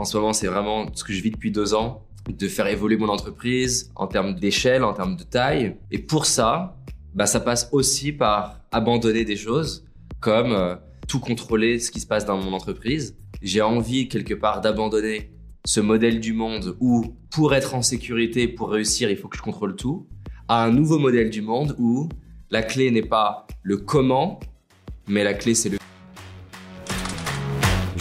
En ce moment, c'est vraiment ce que je vis depuis deux ans, de faire évoluer mon entreprise en termes d'échelle, en termes de taille. Et pour ça, bah, ça passe aussi par abandonner des choses comme euh, tout contrôler ce qui se passe dans mon entreprise. J'ai envie quelque part d'abandonner ce modèle du monde où pour être en sécurité, pour réussir, il faut que je contrôle tout, à un nouveau modèle du monde où la clé n'est pas le comment, mais la clé c'est le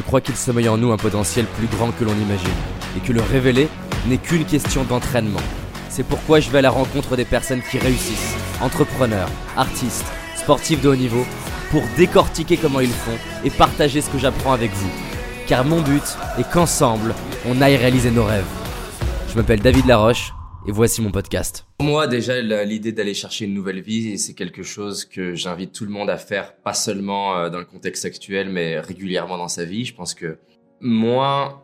Je crois qu'il sommeille en nous un potentiel plus grand que l'on imagine, et que le révéler n'est qu'une question d'entraînement. C'est pourquoi je vais à la rencontre des personnes qui réussissent, entrepreneurs, artistes, sportifs de haut niveau, pour décortiquer comment ils font et partager ce que j'apprends avec vous. Car mon but est qu'ensemble, on aille réaliser nos rêves. Je m'appelle David Laroche et voici mon podcast. Pour moi, déjà, l'idée d'aller chercher une nouvelle vie, c'est quelque chose que j'invite tout le monde à faire, pas seulement euh, dans le contexte actuel, mais régulièrement dans sa vie. Je pense que moins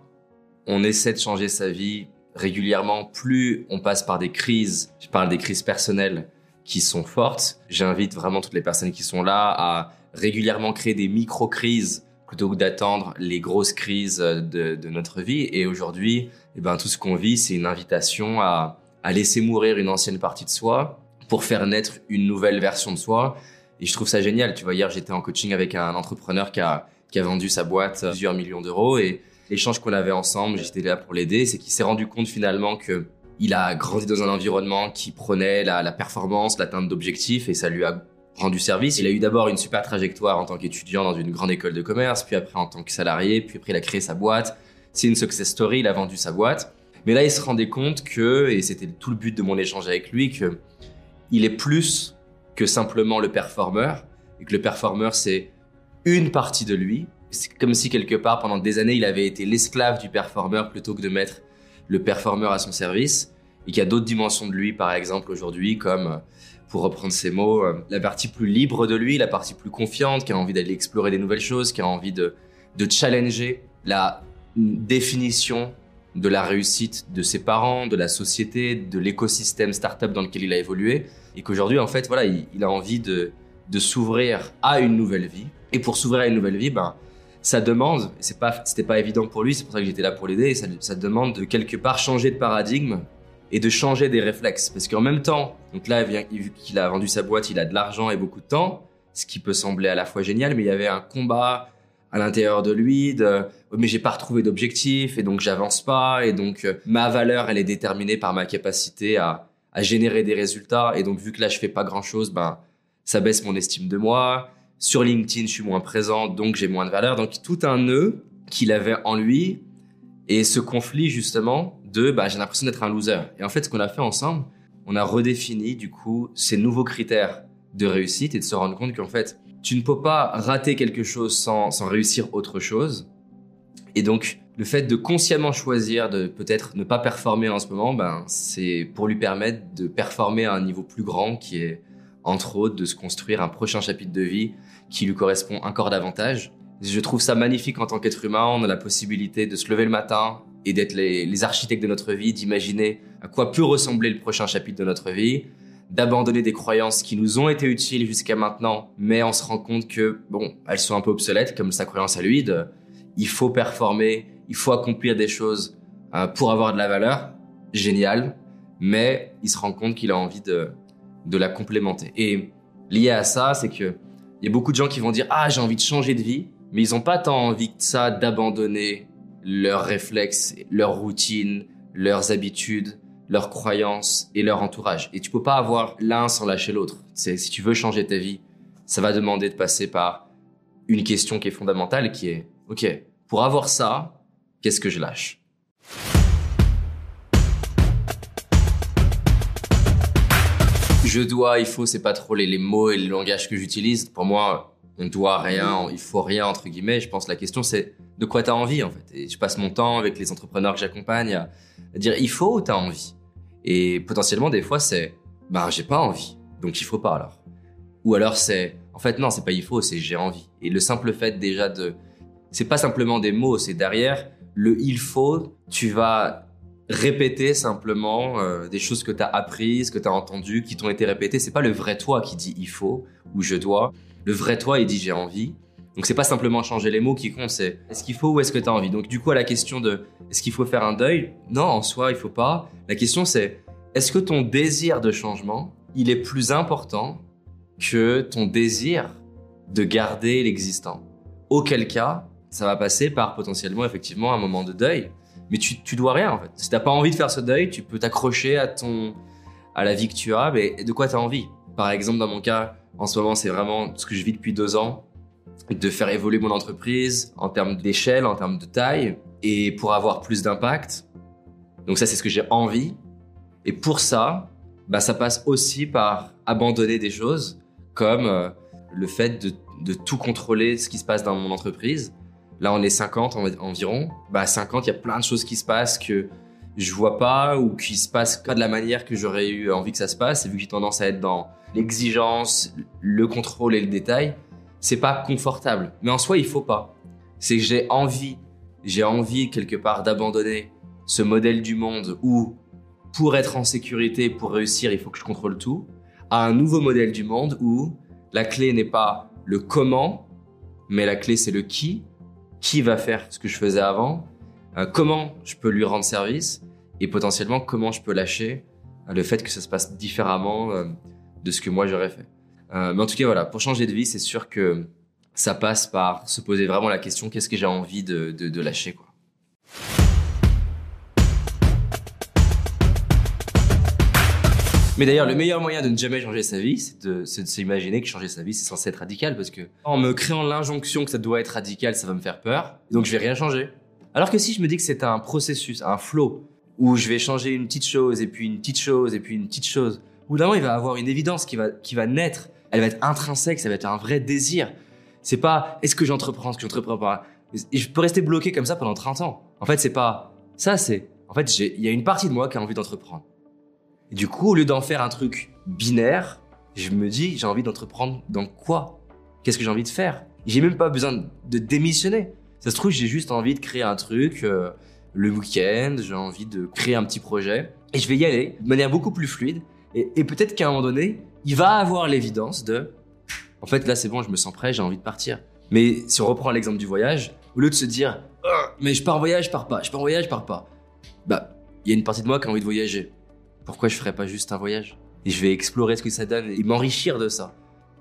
on essaie de changer sa vie régulièrement, plus on passe par des crises, je parle des crises personnelles qui sont fortes. J'invite vraiment toutes les personnes qui sont là à régulièrement créer des micro-crises plutôt que d'attendre les grosses crises de, de notre vie. Et aujourd'hui, eh ben, tout ce qu'on vit, c'est une invitation à, à laisser mourir une ancienne partie de soi pour faire naître une nouvelle version de soi. Et je trouve ça génial. Tu vois, hier, j'étais en coaching avec un entrepreneur qui a, qui a vendu sa boîte à plusieurs millions d'euros et l'échange qu'on avait ensemble, j'étais là pour l'aider, c'est qu'il s'est rendu compte finalement que il a grandi dans un environnement qui prenait la, la performance, l'atteinte d'objectifs et ça lui a rendu service. Il a eu d'abord une super trajectoire en tant qu'étudiant dans une grande école de commerce, puis après en tant que salarié, puis après il a créé sa boîte. C'est une success story, il a vendu sa boîte. Mais là, il se rendait compte que, et c'était tout le but de mon échange avec lui, que il est plus que simplement le performeur, et que le performeur, c'est une partie de lui. C'est comme si quelque part, pendant des années, il avait été l'esclave du performeur plutôt que de mettre le performeur à son service, et qu'il y a d'autres dimensions de lui, par exemple, aujourd'hui, comme pour reprendre ses mots, euh, la partie plus libre de lui, la partie plus confiante, qui a envie d'aller explorer des nouvelles choses, qui a envie de, de challenger la définition de la réussite de ses parents, de la société, de l'écosystème startup dans lequel il a évolué, et qu'aujourd'hui, en fait, voilà, il, a envie de, de s'ouvrir à une nouvelle vie. Et pour s'ouvrir à une nouvelle vie, ben, ça demande, c'est pas, c'était pas évident pour lui, c'est pour ça que j'étais là pour l'aider, ça, ça demande de quelque part changer de paradigme et de changer des réflexes. Parce qu'en même temps, donc là, vu qu'il a vendu sa boîte, il a de l'argent et beaucoup de temps, ce qui peut sembler à la fois génial, mais il y avait un combat à l'intérieur de lui de mais j'ai pas retrouvé d'objectif et donc j'avance pas et donc euh, ma valeur elle est déterminée par ma capacité à, à générer des résultats et donc vu que là je fais pas grand chose ben ça baisse mon estime de moi sur LinkedIn je suis moins présent donc j'ai moins de valeur donc tout un nœud qu'il avait en lui et ce conflit justement de bah, j'ai l'impression d'être un loser. Et en fait, ce qu'on a fait ensemble, on a redéfini du coup ces nouveaux critères de réussite et de se rendre compte qu'en fait, tu ne peux pas rater quelque chose sans, sans réussir autre chose. Et donc, le fait de consciemment choisir de peut-être ne pas performer en ce moment, ben, c'est pour lui permettre de performer à un niveau plus grand qui est, entre autres, de se construire un prochain chapitre de vie qui lui correspond encore davantage. Je trouve ça magnifique en tant qu'être humain. On a la possibilité de se lever le matin et d'être les, architectes de notre vie, d'imaginer à quoi peut ressembler le prochain chapitre de notre vie, d'abandonner des croyances qui nous ont été utiles jusqu'à maintenant, mais on se rend compte que, bon, elles sont un peu obsolètes, comme sa croyance à lui, il faut performer, il faut accomplir des choses euh, pour avoir de la valeur, génial, mais il se rend compte qu'il a envie de, de la complémenter. Et lié à ça, c'est que il y a beaucoup de gens qui vont dire, ah, j'ai envie de changer de vie, mais ils n'ont pas tant envie que ça d'abandonner leurs réflexes, leurs routines, leurs habitudes, leurs croyances et leur entourage. Et tu peux pas avoir l'un sans lâcher l'autre. Si tu veux changer ta vie, ça va demander de passer par une question qui est fondamentale, qui est OK, pour avoir ça, qu'est-ce que je lâche? Je dois, il faut, c'est pas trop les, mots et le langage que j'utilise. Pour moi, on doit rien, il faut rien entre guillemets. Je pense que la question c'est de quoi tu as envie en fait. Et je passe mon temps avec les entrepreneurs que j'accompagne à, dire il faut ou t'as envie? Et potentiellement des fois c'est ben j'ai pas envie, donc il faut pas alors. Ou alors c'est en fait non c'est pas il faut, c'est j'ai envie. Et le simple fait déjà de c'est pas simplement des mots, c'est derrière le il faut, tu vas répéter simplement euh, des choses que tu as apprises, que tu as entendues, qui t'ont été répétées. C'est pas le vrai toi qui dit il faut ou je dois. Le vrai toi, il dit j'ai envie. Donc c'est pas simplement changer les mots qui compte, c'est est-ce qu'il faut ou est-ce que tu as envie? Donc du coup à la question de Est-ce qu'il faut faire un deuil? Non, en soi, il faut pas. La question c'est, est-ce que ton désir de changement, il est plus important que ton désir de garder l'existant? Auquel cas, ça va passer par potentiellement effectivement un moment de deuil. Mais tu, tu dois rien en fait. Si t'as pas envie de faire ce deuil, tu peux t'accrocher à ton à la vie que tu as, mais de quoi tu as envie? Par exemple, dans mon cas, en ce moment, c'est vraiment ce que je vis depuis deux ans, de faire évoluer mon entreprise en termes d'échelle, en termes de taille, et pour avoir plus d'impact. Donc ça, c'est ce que j'ai envie. Et pour ça, bah, ça passe aussi par abandonner des choses, comme euh, le fait de, tout contrôler ce qui se passe dans mon entreprise. Là, on est 50 environ. Bah, 50, il y a plein de choses qui se passent que je vois pas ou qui se passe pas de la manière que j'aurais eu envie que ça se passe. Et vu que j'ai tendance à être dans l'exigence, le contrôle et le détail, c'est pas confortable. Mais en soi, il faut pas. C'est que j'ai envie, j'ai envie quelque part d'abandonner ce modèle du monde où pour être en sécurité, pour réussir, il faut que je contrôle tout, à un nouveau modèle du monde où la clé n'est pas le comment, mais la clé c'est le qui. Qui va faire ce que je faisais avant? Euh, Comment je peux lui rendre service? Et potentiellement comment je peux lâcher le fait que ça se passe différemment euh, de ce que moi j'aurais fait? Euh, mais en tout cas, voilà, pour changer de vie, c'est sûr que ça passe par se poser vraiment la question qu'est-ce que j'ai envie de, lâcher quoi. Mais d'ailleurs, le meilleur moyen de ne jamais changer sa vie, c'est de, s'imaginer que changer sa vie, c'est censé être radical, parce que en me créant l'injonction que ça doit être radical, ça va me faire peur, donc je vais rien changer. Alors que si je me dis que c'est un processus, un flow, où je vais changer une petite chose, et puis une petite chose, et puis une petite chose, au bout d'un moment, il va avoir une évidence qui va naître, elle va être intrinsèque, ça va être un vrai désir. C'est pas est-ce que j'entreprends, ce que j'entreprends pas? Et je peux rester bloqué comme ça pendant 30 ans. En fait, c'est pas ça, c'est en fait, il y a une partie de moi qui a envie d'entreprendre. Et du coup, au lieu d'en faire un truc binaire, je me dis, j'ai envie d'entreprendre dans quoi? Qu'est-ce que j'ai envie de faire? J'ai même pas besoin de démissionner. Ça se trouve, j'ai juste envie de créer un truc euh, le week-end, j'ai envie de créer un petit projet. Et je vais y aller de manière beaucoup plus fluide. Et, peut-être qu'à un moment donné, il va avoir l'évidence de, en fait, là, c'est bon, je me sens prêt, j'ai envie de partir. Mais si on reprend l'exemple du voyage, au lieu de se dire, oh, mais je pars en voyage, je pars pas, je pars en voyage, je pars pas. Bah, il y a une partie de moi qui a envie de voyager pourquoi je ferais pas juste un voyage? Et je vais explorer ce que ça donne et m'enrichir de ça.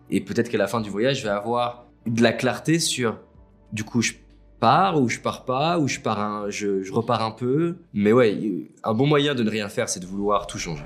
Et peut-être qu'à la fin du voyage, je vais avoir de la clarté sur, du coup, je pars ou je pars pas, ou je pars je repars un peu. Mais ouais, un bon moyen de ne rien faire, c'est de vouloir tout changer.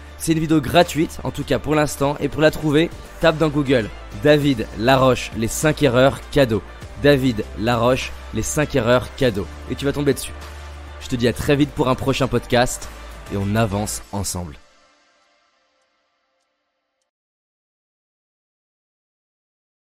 C'est une vidéo gratuite, en tout cas pour l'instant, et pour la trouver, tape dans Google David Laroche, les 5 erreurs cadeaux. David Laroche, les 5 erreurs cadeaux. Et tu vas tomber dessus. Je te dis à très vite pour un prochain podcast, et on avance ensemble.